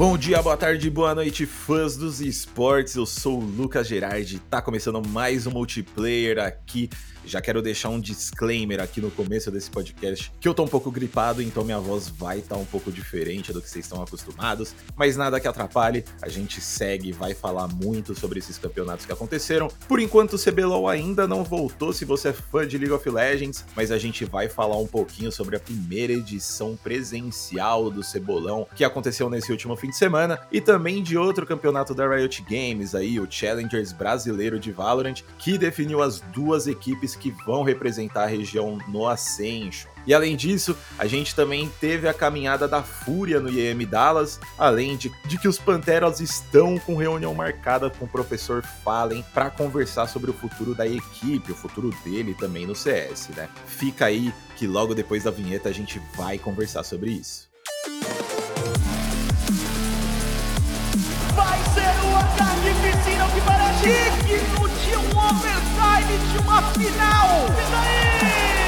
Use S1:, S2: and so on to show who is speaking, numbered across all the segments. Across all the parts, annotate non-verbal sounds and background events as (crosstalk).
S1: Bom dia, boa tarde, boa noite, fãs dos esportes. Eu sou o Lucas Gerardi. Tá começando mais um multiplayer aqui já quero deixar um disclaimer aqui no começo desse podcast que eu tô um pouco gripado, então minha voz vai estar tá um pouco diferente do que vocês estão acostumados, mas nada que atrapalhe. A gente segue, vai falar muito sobre esses campeonatos que aconteceram. Por enquanto, o CBLOL ainda não voltou, se você é fã de League of Legends, mas a gente vai falar um pouquinho sobre a primeira edição presencial do Cebolão que aconteceu nesse último fim de semana e também de outro campeonato da Riot Games aí, o Challengers Brasileiro de Valorant, que definiu as duas equipes que vão representar a região no Ascension. E além disso, a gente também teve a caminhada da Fúria no IEM Dallas, além de, de que os Panteras estão com reunião marcada com o professor Fallen para conversar sobre o futuro da equipe, o futuro dele também no CS, né? Fica aí que logo depois da vinheta a gente vai conversar sobre isso.
S2: De uma final. E?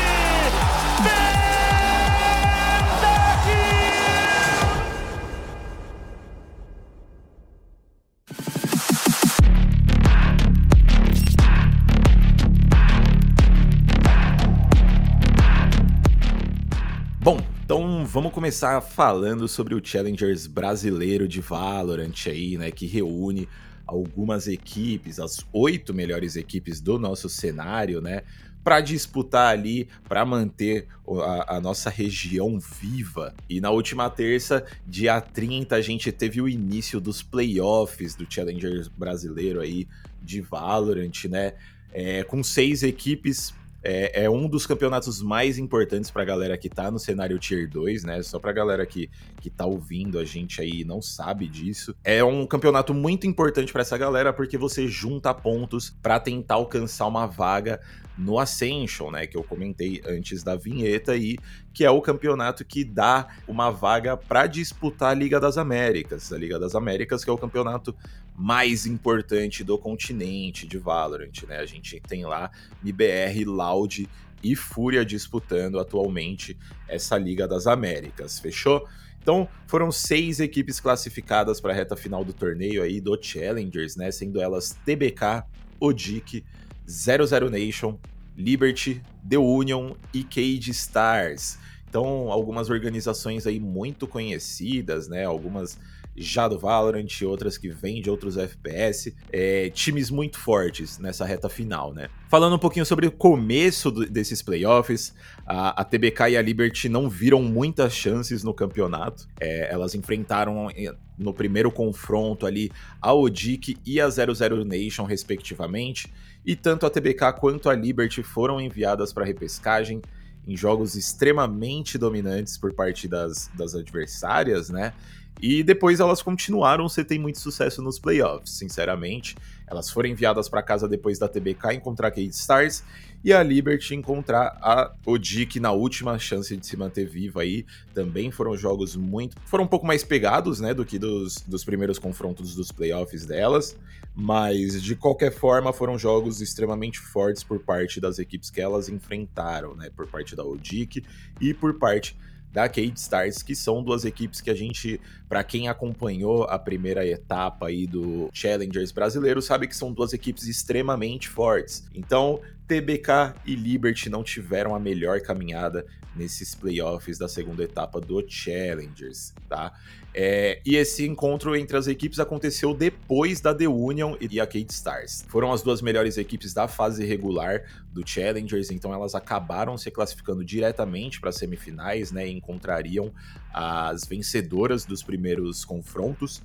S1: Bom, então vamos começar falando sobre o Challengers brasileiro de Valorant aí, né, que reúne algumas equipes, as oito melhores equipes do nosso cenário, né? Para disputar ali, para manter a, a, nossa região viva. E na última terça, dia 30, a gente teve o início dos playoffs do Challenger brasileiro aí de Valorant, né? É, com seis equipes é, é, um dos campeonatos mais importantes pra galera que tá no cenário Tier 2, né? Só pra galera que, que tá ouvindo a gente aí e não sabe disso. É um campeonato muito importante para essa galera porque você junta pontos para tentar alcançar uma vaga no Ascension, né, que eu comentei antes da vinheta aí, que é o campeonato que dá uma vaga para disputar a Liga das Américas, a Liga das Américas que é o campeonato mais importante do continente de Valorant, né? A gente tem lá MBR, Loud e Fúria disputando atualmente essa Liga das Américas, fechou? Então, foram seis equipes classificadas para a reta final do torneio aí do Challengers, né? Sendo elas TBK, Odic, 00 Nation, Liberty, The Union e Cage Stars. Então, algumas organizações aí muito conhecidas, né? Algumas já do Valorant, outras que vêm de outros FPS, é, times muito fortes nessa reta final, né? Falando um pouquinho sobre o começo do, desses playoffs, a, a, TBK e a Liberty não viram muitas chances no campeonato. É, elas enfrentaram é, no primeiro confronto ali a Odic e a 00 Nation, respectivamente, e tanto a TBK quanto a Liberty foram enviadas para repescagem em jogos extremamente dominantes por parte das, das adversárias, né? E depois elas continuaram sem ter muito sucesso nos playoffs, sinceramente. Elas foram enviadas para casa depois da TBK encontrar Kate Stars e a Liberty encontrar a Odic na última chance de se manter viva aí. Também foram jogos muito. foram um pouco mais pegados, né, do que dos, dos primeiros confrontos dos playoffs delas. Mas de qualquer forma, foram jogos extremamente fortes por parte das equipes que elas enfrentaram, né? Por parte da Odic e por parte da Cade Stars, que são duas equipes que a gente, para quem acompanhou a primeira etapa aí do Challengers brasileiro, sabe que são duas equipes extremamente fortes. Então, TBK e Liberty não tiveram a melhor caminhada nesses playoffs da segunda etapa do Challengers, tá? É, e esse encontro entre as equipes aconteceu depois da The Union e a Cade Stars. Foram as duas melhores equipes da fase regular do Challengers, então elas acabaram se classificando diretamente para as semifinais, né? E encontrariam as vencedoras dos primeiros confrontos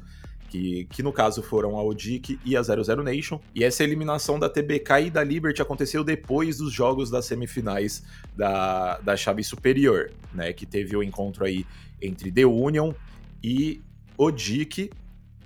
S1: que, que no caso foram a Odic e a 00 Nation. E essa eliminação da TBK e da Liberty aconteceu depois dos jogos das semifinais da, da chave superior, né? Que teve o encontro aí entre The Union e Odic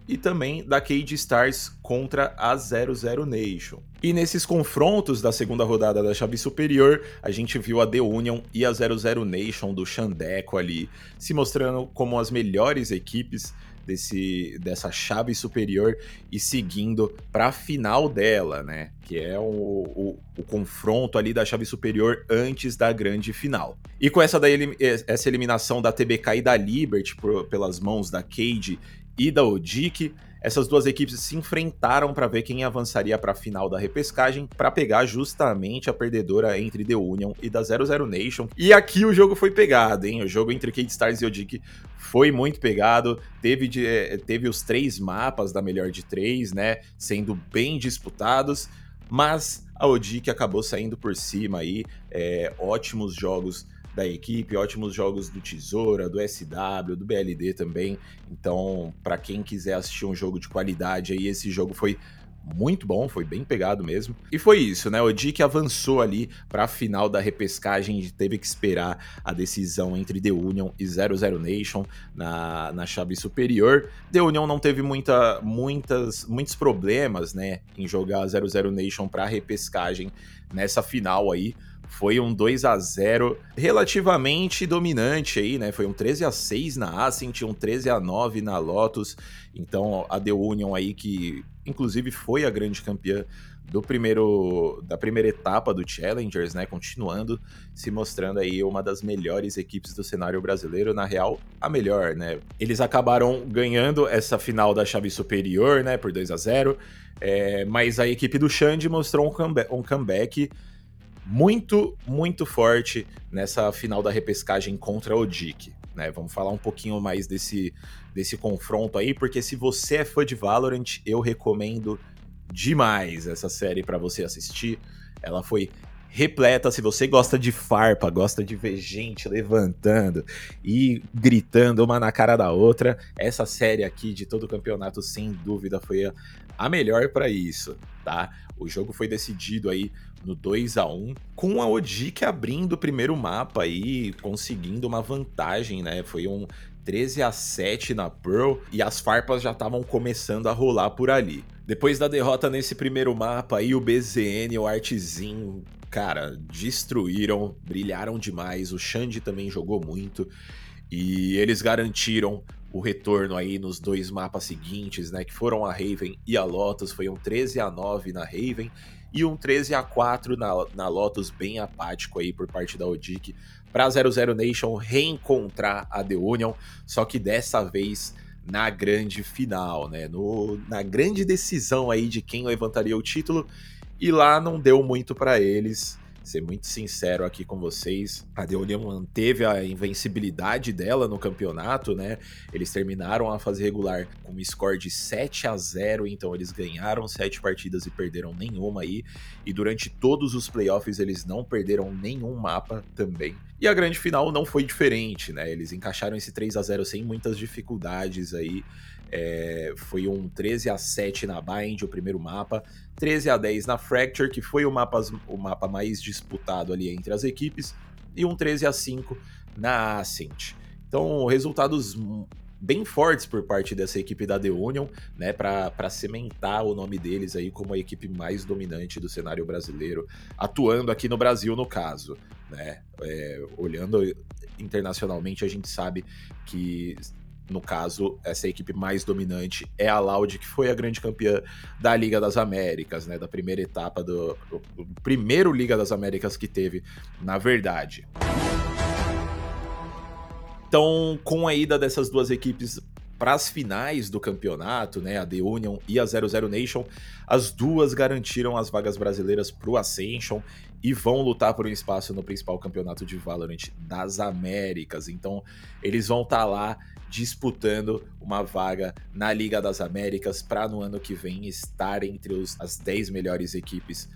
S1: e também da Cage Stars contra a 00 Nation. E nesses confrontos da segunda rodada da chave superior, a gente viu a The Union e a 00 Nation do Xandeco ali se mostrando como as melhores equipes desse, dessa chave superior e seguindo para a final dela, né? Que é o, o, o, confronto ali da chave superior antes da grande final. E com essa, da, essa eliminação da TBK e da Liberty por, pelas mãos da Cade e da Odic. Essas duas equipes se enfrentaram para ver quem avançaria para a final da repescagem, para pegar justamente a perdedora entre The Union e da 00 Nation. E aqui o jogo foi pegado, hein? O jogo entre Kate Stars e Odic foi muito pegado. Teve, de, eh, teve os três mapas da melhor de três, né? Sendo bem disputados, mas a Odic acabou saindo por cima aí. É, ótimos jogos da equipe, ótimos jogos do Tesoura, do SW, do BLD também. Então, para quem quiser assistir um jogo de qualidade aí, esse jogo foi muito bom, foi bem pegado mesmo. E foi isso, né? O Dick avançou ali para a final da repescagem teve que esperar a decisão entre The Union e 00 Nation na, na chave superior. The Union não teve muita, muitas, muitos problemas, né, em jogar 00 Nation para repescagem nessa final aí foi um 2 a 0 relativamente dominante aí, né? Foi um 13 a 6 na Ascent, um 13 a 9 na Lotus. Então a The Union aí que inclusive foi a grande campeã do primeiro da primeira etapa do Challengers, né, continuando se mostrando aí uma das melhores equipes do cenário brasileiro, na real, a melhor, né? Eles acabaram ganhando essa final da chave superior, né, por 2 a 0. É, mas a equipe do Xande mostrou um comeback, um comeback muito, muito forte nessa final da repescagem contra o Dick. Né? Vamos falar um pouquinho mais desse, desse confronto aí, porque se você é fã de Valorant, eu recomendo demais essa série para você assistir. Ela foi repleta. Se você gosta de farpa, gosta de ver gente levantando e gritando uma na cara da outra, essa série aqui de todo o campeonato, sem dúvida, foi a, a melhor para isso, tá? O jogo foi decidido aí no 2 a 1 com a Odic abrindo o primeiro mapa aí, conseguindo uma vantagem, né? Foi um 13 a 7 na Pearl e as farpas já estavam começando a rolar por ali. Depois da derrota nesse primeiro mapa aí, o BZN e o Artzinho, cara, destruíram, brilharam demais. O Xande também jogou muito e eles garantiram o retorno aí nos dois mapas seguintes, né, que foram a Raven e a Lotus, foi um 13 a 9 na Raven e um 13 a 4 na, na Lotus, bem apático aí por parte da Odic, para 00 Nation reencontrar a The Union, só que dessa vez na grande final, né, no, na grande decisão aí de quem levantaria o título, e lá não deu muito para eles, ser muito sincero aqui com vocês, a Deonia manteve a invencibilidade dela no campeonato, né? Eles terminaram a fase regular com um score de 7 a 0, então eles ganharam 7 partidas e perderam nenhuma aí. E durante todos os playoffs eles não perderam nenhum mapa também. E a grande final não foi diferente, né? Eles encaixaram esse 3 a 0 sem muitas dificuldades aí. É, foi um 13 a 7 na Bind, o primeiro mapa, 13 a 10 na Fracture, que foi o mapa, o mapa mais disputado ali entre as equipes, e um 13 a 5 na Ascent. Então, resultados bem fortes por parte dessa equipe da The Union, né, para cimentar o nome deles aí como a equipe mais dominante do cenário brasileiro, atuando aqui no Brasil no caso, né, é, olhando internacionalmente a gente sabe que no caso, essa equipe mais dominante é a Loud, que foi a grande campeã da Liga das Américas, né? Da primeira etapa do, do primeiro Liga das Américas que teve, na verdade. Então, com a ida dessas duas equipes para as finais do campeonato, né, a The Union e a 00 Nation, as duas garantiram as vagas brasileiras para o Ascension e vão lutar por um espaço no principal campeonato de Valorant das Américas. Então, eles vão estar tá lá disputando uma vaga na Liga das Américas para no ano que vem estar entre os, as 10 melhores equipes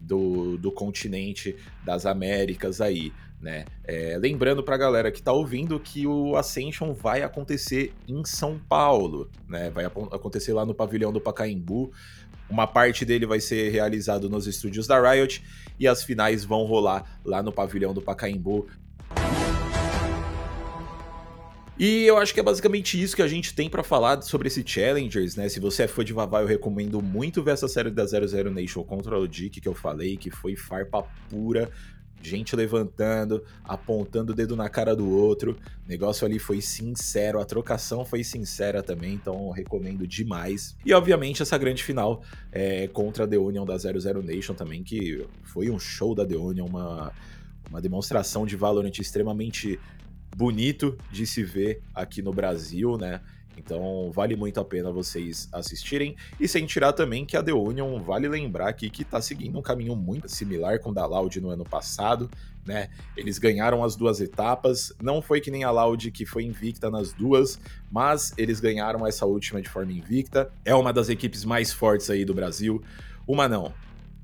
S1: do, do continente das Américas aí, né? É, lembrando para a galera que está ouvindo que o Ascension vai acontecer em São Paulo, né? Vai acontecer lá no pavilhão do Pacaembu. Uma parte dele vai ser realizado nos estúdios da Riot e as finais vão rolar lá no pavilhão do Pacaembu. E eu acho que é basicamente isso que a gente tem para falar sobre esse Challengers, né? Se você é fã de Vavá, eu recomendo muito ver essa série da 00 Nation contra o Dick que eu falei, que foi farpa pura, gente levantando, apontando o dedo na cara do outro. O negócio ali foi sincero, a trocação foi sincera também, então recomendo demais. E obviamente essa grande final é, contra a The Union da 00 Nation também, que foi um show da The Union, uma, uma demonstração de Valorant extremamente bonito de se ver aqui no Brasil, né? Então vale muito a pena vocês assistirem. E sem tirar também que a The Union vale lembrar aqui que está seguindo um caminho muito similar com o da Loud no ano passado. Né? Eles ganharam as duas etapas. Não foi que nem a Loud que foi invicta nas duas, mas eles ganharam essa última de forma invicta. É uma das equipes mais fortes aí do Brasil. Uma não,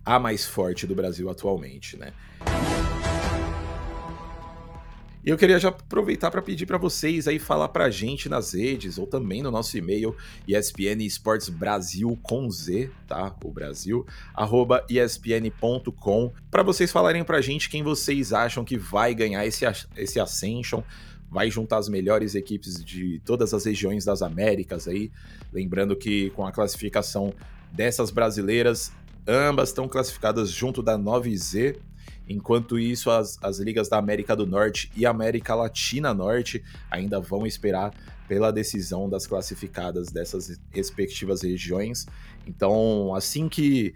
S1: a mais forte do Brasil atualmente, né? E eu queria já aproveitar para pedir para vocês aí falar para a gente nas redes ou também no nosso e-mail ESPN Esportes Brasil com Z, tá? O Brasil arroba espn.com para vocês falarem para a gente quem vocês acham que vai ganhar esse esse Ascension, vai juntar as melhores equipes de todas as regiões das Américas aí, lembrando que com a classificação dessas brasileiras, ambas estão classificadas junto da 9Z Enquanto isso, as, as ligas da América do Norte e América Latina Norte ainda vão esperar pela decisão das classificadas dessas respectivas regiões. Então, assim que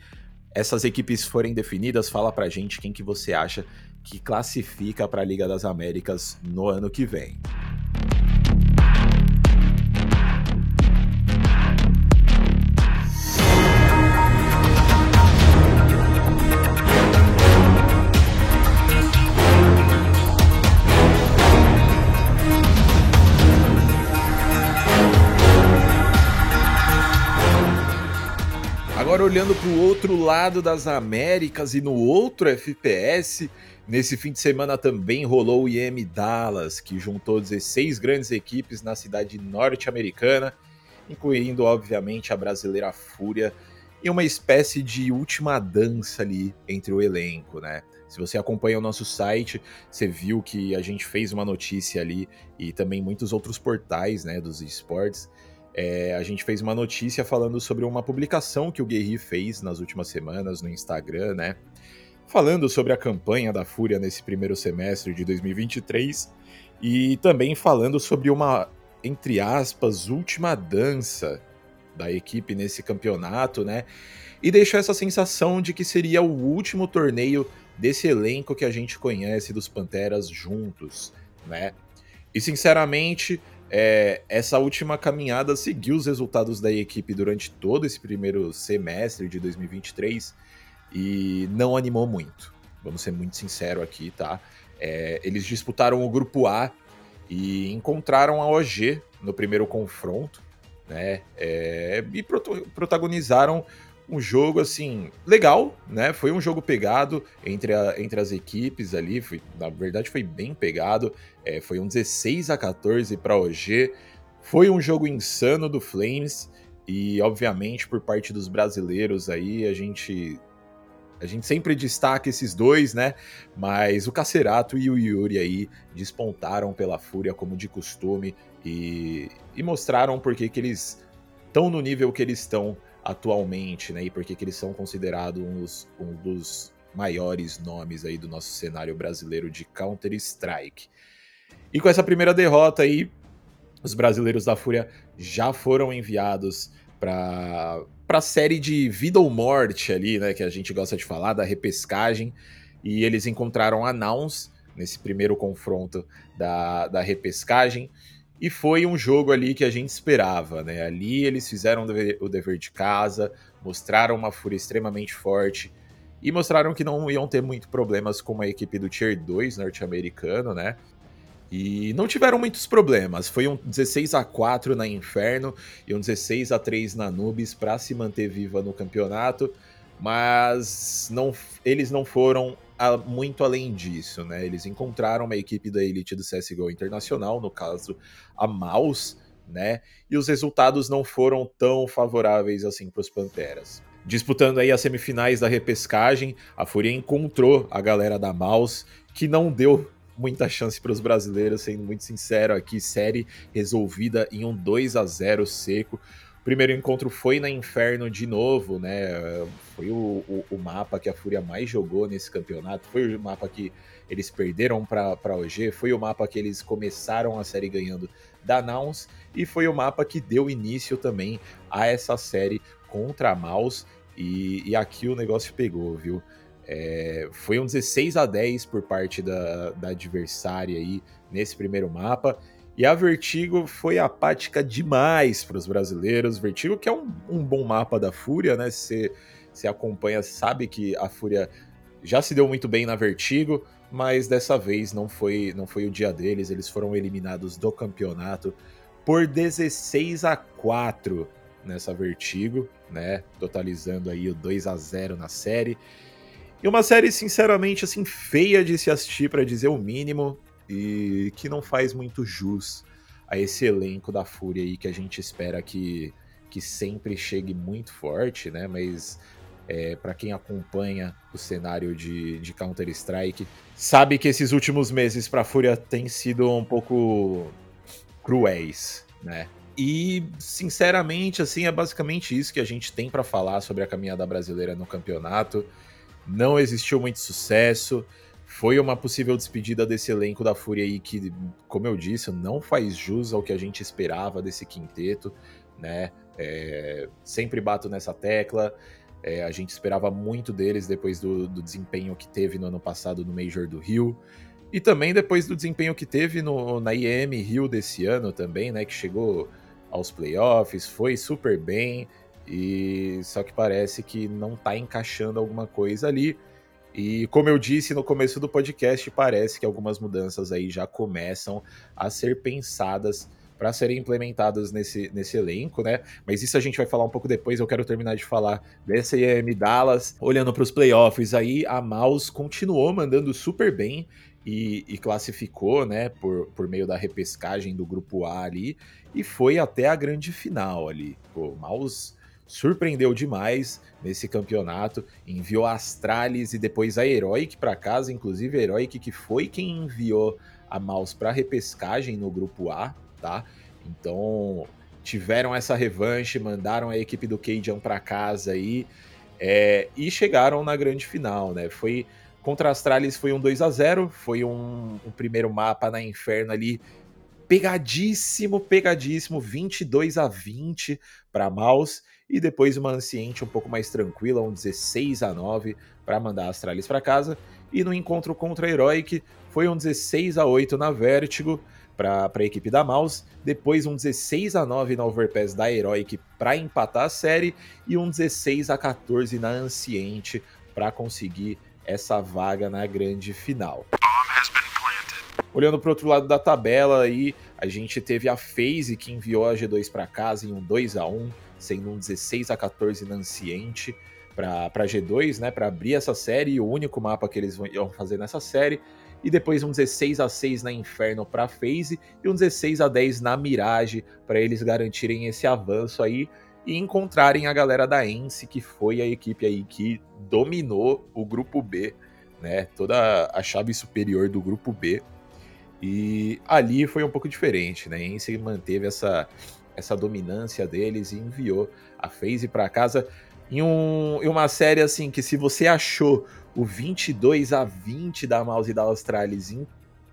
S1: essas equipes forem definidas, fala pra gente quem que você acha que classifica para a Liga das Américas no ano que vem. Agora olhando para o outro lado das Américas e no outro FPS, nesse fim de semana também rolou o IM Dallas, que juntou 16 grandes equipes na cidade norte-americana, incluindo obviamente a brasileira Fúria, e uma espécie de última dança ali entre o elenco, né? Se você acompanha o nosso site, você viu que a gente fez uma notícia ali e também muitos outros portais, né, dos esportes é, a gente fez uma notícia falando sobre uma publicação que o Guerri fez nas últimas semanas no Instagram, né? Falando sobre a campanha da Fúria nesse primeiro semestre de 2023 e também falando sobre uma, entre aspas, última dança da equipe nesse campeonato, né? E deixou essa sensação de que seria o último torneio desse elenco que a gente conhece dos Panteras juntos, né? E sinceramente, é, essa última caminhada seguiu os resultados da equipe durante todo esse primeiro semestre de 2023 e não animou muito. Vamos ser muito sinceros aqui, tá? É, eles disputaram o grupo A e encontraram a OG no primeiro confronto, né? É, e protagonizaram um jogo assim legal, né? Foi um jogo pegado entre, a, entre as equipes ali, foi, na verdade foi bem pegado. É, foi um 16 a 14 para OG. Foi um jogo insano do Flames e obviamente por parte dos brasileiros aí a gente a gente sempre destaca esses dois, né? Mas o Cacerato e o Yuri aí despontaram pela fúria como de costume e, e mostraram por que eles estão no nível que eles estão atualmente, né? E por que eles são considerados uns, um dos maiores nomes aí do nosso cenário brasileiro de Counter-Strike. E com essa primeira derrota aí, os brasileiros da Fúria já foram enviados para a série de vida ou morte ali, né? Que a gente gosta de falar, da repescagem. E eles encontraram a Nouns nesse primeiro confronto da, da repescagem. E foi um jogo ali que a gente esperava, né? Ali eles fizeram o dever de casa, mostraram uma fúria extremamente forte e mostraram que não iam ter muito problemas com a equipe do Tier 2 norte-americano, né? E não tiveram muitos problemas. Foi um 16 a 4 na Inferno e um 16 a 3 na Nubis para se manter viva no campeonato, mas não, eles não foram a, muito além disso, né? Eles encontraram uma equipe da elite do CSGO Internacional, no caso a Maus, né? E os resultados não foram tão favoráveis assim para os Panteras. Disputando aí as semifinais da repescagem, a Fúria encontrou a galera da Maus, que não deu muita chance para os brasileiros, sendo muito sincero aqui, série resolvida em um 2 a 0 seco primeiro encontro foi na Inferno de novo, né? Foi o, o, o, mapa que a Fúria mais jogou nesse campeonato. Foi o mapa que eles perderam para a OG. Foi o mapa que eles começaram a série ganhando da Nouns. E foi o mapa que deu início também a essa série contra a. E, e aqui o negócio pegou, viu? É, foi um 16 a 10 por parte da, da adversária aí nesse primeiro mapa. E a Vertigo foi apática demais para os brasileiros. Vertigo, que é um, um, bom mapa da Fúria, né? Se você acompanha, sabe que a Fúria já se deu muito bem na Vertigo, mas dessa vez não foi, não foi o dia deles. Eles foram eliminados do campeonato por 16 a 4 nessa Vertigo, né? Totalizando aí o 2 a 0 na série. E uma série, sinceramente, assim, feia de se assistir, para dizer o mínimo e que não faz muito jus a esse elenco da Fúria aí que a gente espera que, que sempre chegue muito forte, né? Mas é, para quem acompanha o cenário de, de Counter-Strike, sabe que esses últimos meses para a Fúria têm sido um pouco cruéis, né? E, sinceramente, assim, é basicamente isso que a gente tem para falar sobre a caminhada brasileira no campeonato. Não existiu muito sucesso foi uma possível despedida desse elenco da Fúria aí que, como eu disse, não faz jus ao que a gente esperava desse quinteto, né? É, sempre bato nessa tecla. É, a gente esperava muito deles depois do, do, desempenho que teve no ano passado no Major do Rio. E também depois do desempenho que teve no, na IEM Rio desse ano também, né? Que chegou aos playoffs, foi super bem. E só que parece que não tá encaixando alguma coisa ali. E como eu disse no começo do podcast, parece que algumas mudanças aí já começam a ser pensadas para serem implementadas nesse, nesse elenco, né? Mas isso a gente vai falar um pouco depois. Eu quero terminar de falar dessa IM Dallas. Olhando para os playoffs aí, a Maus continuou mandando super bem e, e, classificou, né, por, por meio da repescagem do grupo A ali e foi até a grande final ali. Pô, Maus surpreendeu demais nesse campeonato, enviou a Astralis e depois a Heroic para casa, inclusive a Heroic que foi quem enviou a Maus para repescagem no grupo A, tá? Então tiveram essa revanche, mandaram a equipe do Cajun para casa aí é, e chegaram na grande final, né? Foi contra a Astralis foi um 2 a 0 foi um, um primeiro mapa na Inferno ali pegadíssimo, pegadíssimo, 22 a 20 para Maus e depois uma Anciente um pouco mais tranquila, um 16 a 9 para mandar a Astralis para casa. E no encontro contra a Heroic foi um 16 a 8 na Vertigo para a equipe da Mouse, depois um 16 a 9 na Overpass da Heroic para empatar a série e um 16 a 14 na Anciente para conseguir essa vaga na grande final. Olhando para o outro lado da tabela aí, a gente teve a FaZe que enviou a G2 para casa em um 2 a 1 sendo um 16 a 14 na Anciente para G2, né, para abrir essa série, o único mapa que eles vão fazer nessa série, e depois um 16 a 6 na Inferno para FaZe e um 16 a 10 na Mirage para eles garantirem esse avanço aí e encontrarem a galera da Ence, que foi a equipe aí que dominou o grupo B, né, toda a chave superior do grupo B. E ali foi um pouco diferente, né? Ence manteve essa essa dominância deles e enviou a FaZe para casa em, um, em uma série assim que se você achou o 22 a 20 da Mouse e da Australis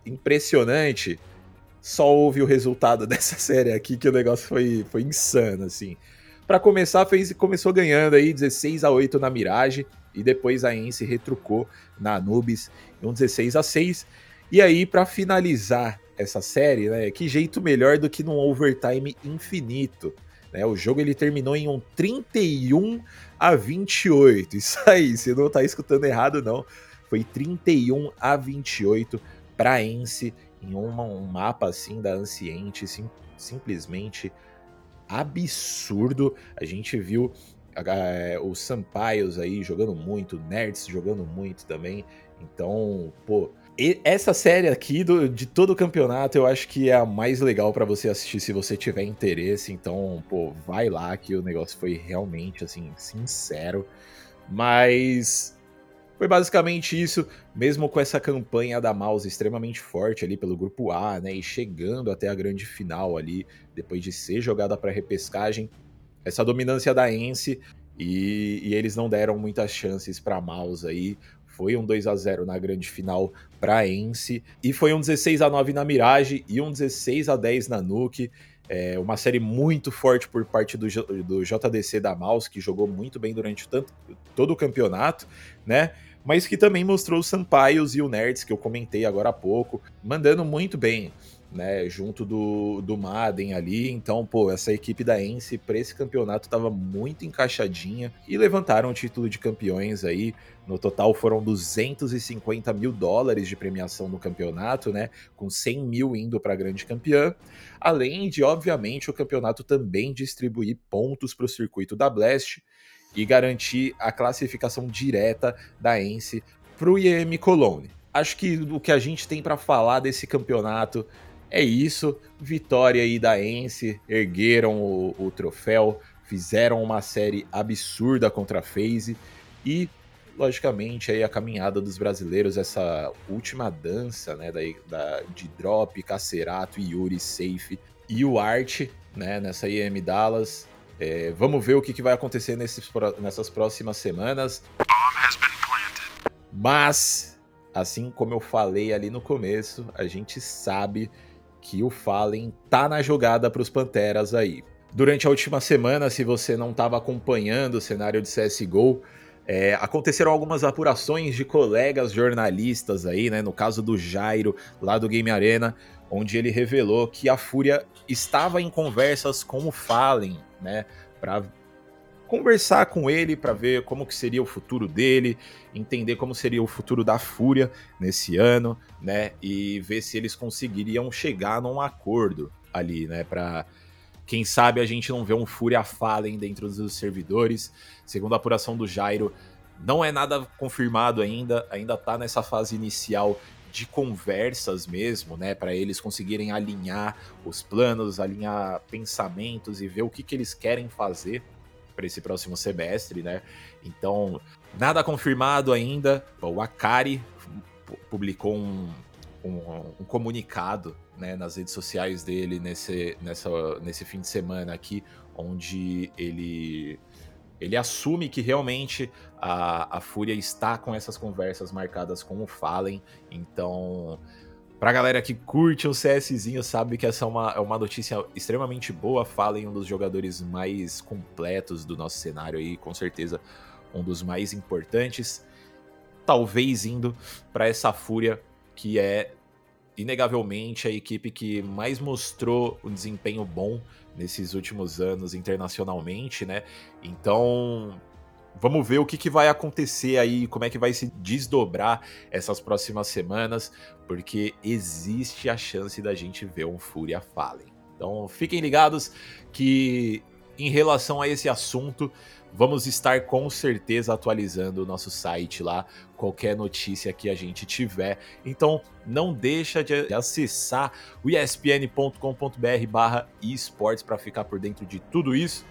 S1: impressionante, só houve o resultado (laughs) dessa série aqui que o negócio foi, foi insano assim. Para começar, a FaZe começou ganhando aí 16 a 8 na Mirage e depois a Ence retrucou na Anubis um 16 a 6. E aí para finalizar essa série, né? Que jeito melhor do que num overtime infinito. Né? O jogo ele terminou em um 31 a 28. (laughs) Isso aí, você não tá escutando errado, não. Foi 31 a 28 para Ence em uma, um mapa assim da Anciente, sim, simplesmente absurdo. A gente viu é, os Sampaios aí jogando muito, Nerds jogando muito também. Então, pô, essa série aqui do, de todo o campeonato eu acho que é a mais legal para você assistir se você tiver interesse. Então, pô, vai lá que o negócio foi realmente assim sincero. Mas foi basicamente isso, mesmo com essa campanha da Mouse extremamente forte ali pelo grupo A, né, e chegando até a grande final ali, depois de ser jogada para repescagem, essa dominância da Ence e, e, eles não deram muitas chances para Mouse aí. Foi um 2 a 0 na grande final para Ence e foi um 16 a 9 na Mirage e um 16 a 10 na Nuke. É uma série muito forte por parte do, do JDC da Mouse, que jogou muito bem durante tanto, todo o campeonato, né? Mas que também mostrou os Sampaios e o Nerds, que eu comentei agora há pouco, mandando muito bem. Né, junto do, do Madden ali. Então, pô, essa equipe da Ence para esse campeonato estava muito encaixadinha e levantaram o título de campeões aí. No total foram 250 mil dólares de premiação no campeonato, né? Com 100 mil indo para a grande campeã. Além de, obviamente, o campeonato também distribuir pontos para o circuito da Blast e garantir a classificação direta da Ence para o IEM Cologne. Acho que o que a gente tem para falar desse campeonato é isso. Vitória aí da Ence, ergueram o, o troféu, fizeram uma série absurda contra a FaZe e logicamente aí a caminhada dos brasileiros, essa última dança, né, da, da, de Drop, Cacerato, Yuri, Safe e o Art, né, nessa IM Dallas. É, vamos ver o que, que vai acontecer nesses, nessas próximas semanas. Mas, assim como eu falei ali no começo, a gente sabe que o Fallen tá na jogada para os Panteras aí. Durante a última semana, se você não estava acompanhando o cenário de CSGO, é, aconteceram algumas apurações de colegas jornalistas aí, né? No caso do Jairo, lá do Game Arena, onde ele revelou que a Fúria estava em conversas com o Fallen, né? Para conversar com ele para ver como que seria o futuro dele, entender como seria o futuro da Fúria nesse ano, né? E ver se eles conseguiriam chegar num acordo ali, né? Para quem sabe a gente não vê um Fúria Fallen dentro dos servidores. Segundo a apuração do Jairo, não é nada confirmado ainda, ainda tá nessa fase inicial de conversas mesmo, né, para eles conseguirem alinhar os planos, alinhar pensamentos e ver o que, que eles querem fazer para esse próximo semestre, né? Então, nada confirmado ainda. O Akari publicou um, um, um comunicado né, nas redes sociais dele nesse, nessa, nesse fim de semana aqui, onde ele ele assume que realmente a, a Fúria está com essas conversas marcadas com o Fallen, então Pra galera que curte o CSzinho, sabe que essa é uma, é uma notícia extremamente boa. Falem um dos jogadores mais completos do nosso cenário aí, com certeza um dos mais importantes. Talvez indo para essa Fúria, que é inegavelmente a equipe que mais mostrou um desempenho bom nesses últimos anos internacionalmente, né? Então, Vamos ver o que, que vai acontecer aí, como é que vai se desdobrar essas próximas semanas, porque existe a chance da gente ver um Fúria Fallen. Então fiquem ligados que em relação a esse assunto, vamos estar com certeza atualizando o nosso site lá, qualquer notícia que a gente tiver. Então não deixa de acessar o espn.com.br barra esportes para ficar por dentro de tudo isso.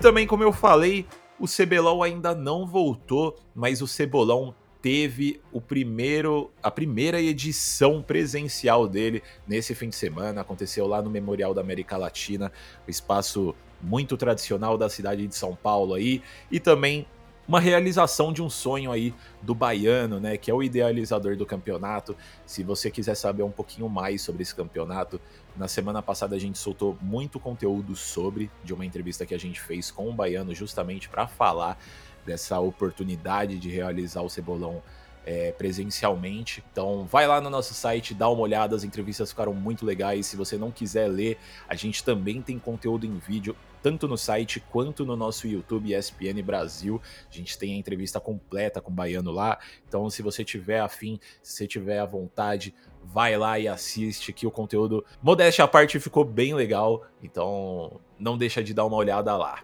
S1: Também, como eu falei, o CBLOL ainda não voltou, mas o Cebolão teve o primeiro, a primeira edição presencial dele nesse fim de semana. Aconteceu lá no Memorial da América Latina, o espaço muito tradicional da cidade de São Paulo aí, e também uma realização de um sonho aí do baiano, né, que é o idealizador do campeonato. Se você quiser saber um pouquinho mais sobre esse campeonato, na semana passada a gente soltou muito conteúdo sobre de uma entrevista que a gente fez com o baiano justamente para falar dessa oportunidade de realizar o Cebolão é, presencialmente. Então vai lá no nosso site, dá uma olhada, as entrevistas ficaram muito legais. Se você não quiser ler, a gente também tem conteúdo em vídeo tanto no site quanto no nosso YouTube ESPN Brasil. A gente tem a entrevista completa com o Baiano lá. Então, se você tiver afim, se você tiver à vontade, vai lá e assiste, que o conteúdo, modéstia à parte, ficou bem legal. Então, não deixa de dar uma olhada lá.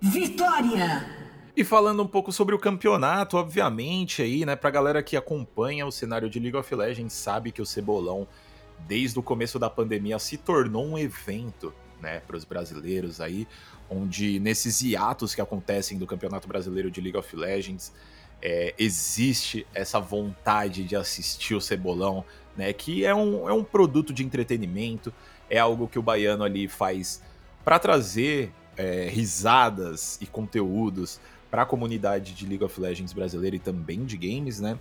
S1: Vitória! E falando um pouco sobre o campeonato, obviamente aí, né, pra galera que acompanha o cenário de League of Legends, sabe que o Cebolão, desde o começo da pandemia, se tornou um evento né, para os brasileiros aí, onde nesses hiatos que acontecem do Campeonato Brasileiro de League of Legends, é, existe essa vontade de assistir o Cebolão, né, que é um, é um produto de entretenimento, é algo que o Baiano ali faz para trazer é, risadas e conteúdos para a comunidade de League of Legends brasileira e também de games, né?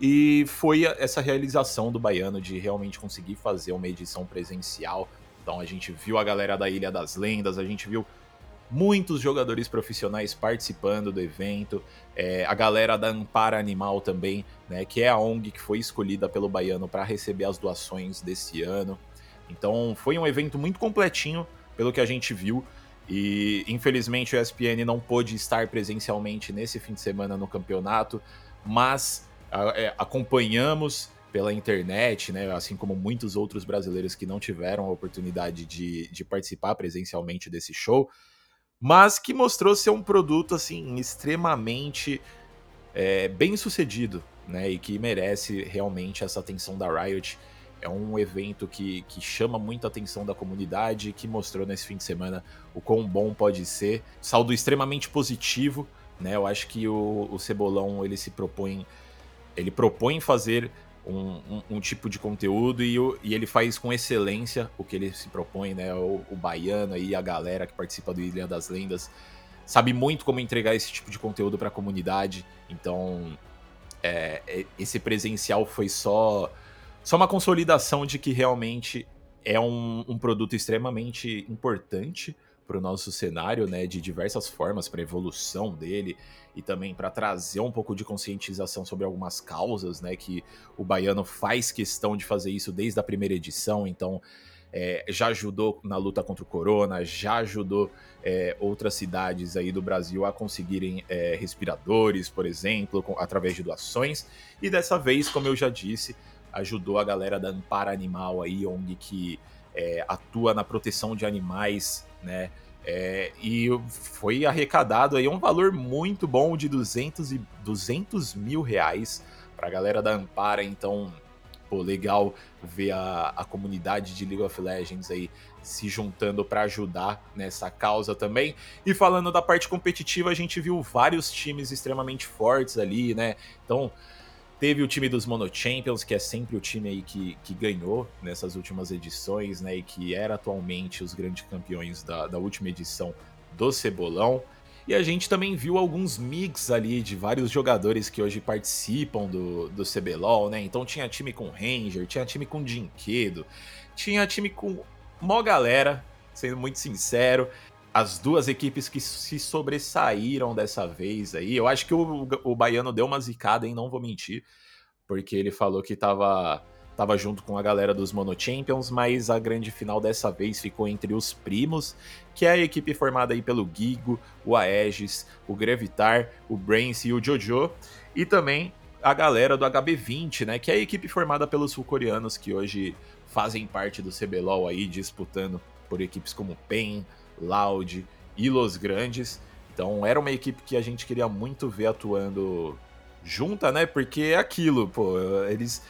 S1: E foi essa realização do Baiano de realmente conseguir fazer uma edição presencial. Então a gente viu a galera da Ilha das Lendas, a gente viu muitos jogadores profissionais participando do evento, é, a galera da Ampara Animal também, né, que é a ONG que foi escolhida pelo Baiano para receber as doações desse ano. Então foi um evento muito completinho, pelo que a gente viu. E infelizmente o ESPN não pôde estar presencialmente nesse fim de semana no campeonato, mas é, acompanhamos pela internet, né, assim como muitos outros brasileiros que não tiveram a oportunidade de, de participar presencialmente desse show, mas que mostrou ser um produto assim extremamente é, bem sucedido, né, e que merece realmente essa atenção da Riot. É um evento que, que chama muito a atenção da comunidade, que mostrou nesse fim de semana o quão bom pode ser. Saldo extremamente positivo, né? Eu acho que o, o Cebolão ele se propõe, ele propõe fazer um, um, um tipo de conteúdo e, e, ele faz com excelência o que ele se propõe, né? O, o baiano e a galera que participa do Ilha das Lendas sabe muito como entregar esse tipo de conteúdo para a comunidade. Então, é, é, esse presencial foi só só uma consolidação de que realmente é um, um produto extremamente importante para o nosso cenário, né, de diversas formas, para evolução dele e também para trazer um pouco de conscientização sobre algumas causas, né, que o baiano faz questão de fazer isso desde a primeira edição, então é, já ajudou na luta contra o corona, já ajudou é, outras cidades aí do Brasil a conseguirem é, respiradores, por exemplo, com, através de doações, e dessa vez, como eu já disse, ajudou a galera da Ampara Animal aí, ONG que é, atua na proteção de animais, né? É, e foi arrecadado aí um valor muito bom de 200, e, 200 mil reais para a galera da Ampara. Então, pô, legal ver a, a comunidade de League of Legends aí se juntando para ajudar nessa causa também. E falando da parte competitiva, a gente viu vários times extremamente fortes ali, né? Então, Teve o time dos Mono Champions, que é sempre o time aí que, que ganhou nessas últimas edições, né? E que era atualmente os grandes campeões da, da última edição do Cebolão. E a gente também viu alguns mix ali de vários jogadores que hoje participam do, do CBLOL, né? Então tinha time com Ranger, tinha time com Dinquedo, tinha time com mó galera, sendo muito sincero as duas equipes que se sobressaíram dessa vez aí. Eu acho que o, o Baiano deu uma zicada, hein? Não vou mentir. Porque ele falou que tava, tava junto com a galera dos Mono Champions, mas a grande final dessa vez ficou entre os primos, que é a equipe formada aí pelo Gigo, o Aegis, o Grevitar, o Brains e o Jojo. E também a galera do HB20, né? Que é a equipe formada pelos sul-coreanos que hoje fazem parte do CBLOL aí, disputando por equipes como PEN, Loud e Los Grandes. Então era uma equipe que a gente queria muito ver atuando junta, né? Porque é aquilo, pô, eles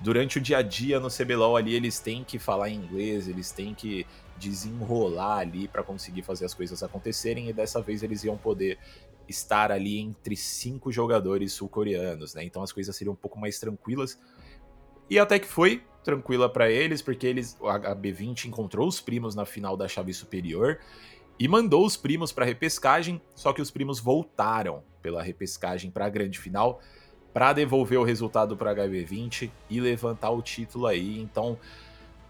S1: durante o dia a dia no CBLOL ali, eles têm que falar inglês, eles têm que desenrolar ali para conseguir fazer as coisas acontecerem e dessa vez eles iam poder estar ali entre cinco jogadores sul-coreanos, né? Então as coisas seriam um pouco mais tranquilas. E até que foi, tranquila para eles, porque eles a B20 encontrou os primos na final da chave superior e mandou os primos para repescagem, só que os primos voltaram pela repescagem para a grande final para devolver o resultado para HB20 e levantar o título aí. Então,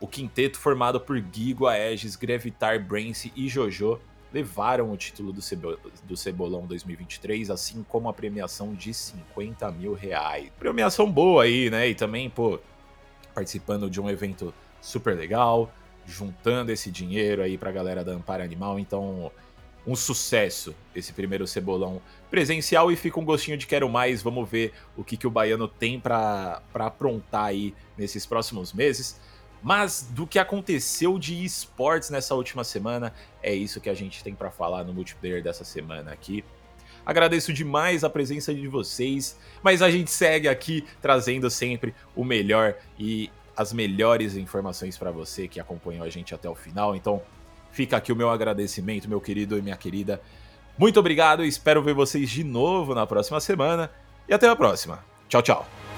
S1: o quinteto formado por Gigo, Aegis, Grevitar, Brance e Jojo levaram o título do, Cebo do Cebolão 2023, assim como a premiação de 50 mil reais. Premiação boa aí, né? E também, pô, participando de um evento super legal, juntando esse dinheiro aí pra galera da Amparo Animal. Então, um sucesso esse primeiro cebolão presencial e fica um gostinho de quero mais. Vamos ver o que, que o baiano tem para aprontar aí nesses próximos meses. Mas do que aconteceu de esportes nessa última semana, é isso que a gente tem para falar no multiplayer dessa semana aqui. Agradeço demais a presença de vocês, mas a gente segue aqui trazendo sempre o melhor e as melhores informações para você que acompanhou a gente até o final. Então, fica aqui o meu agradecimento, meu querido e minha querida. Muito obrigado, espero ver vocês de novo na próxima semana e até a próxima. Tchau, tchau.